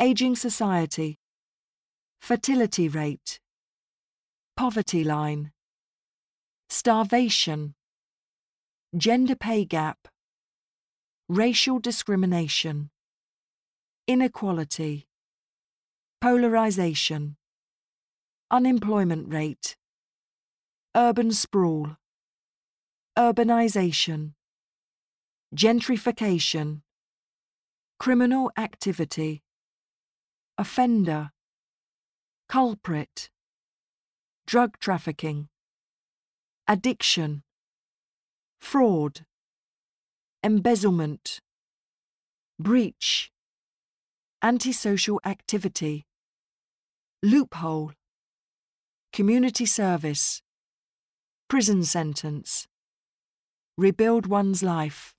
aging society, fertility rate, poverty line, starvation, gender pay gap, racial discrimination, inequality, polarization, unemployment rate, urban sprawl, urbanization, gentrification, criminal activity, offender, culprit, drug trafficking, addiction, fraud, embezzlement, breach, antisocial activity, loophole, community service, prison sentence, rebuild one's life.